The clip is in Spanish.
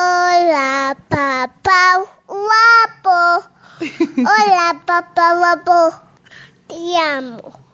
Hola, papá guapo. Hola, papá guapo. Te amo.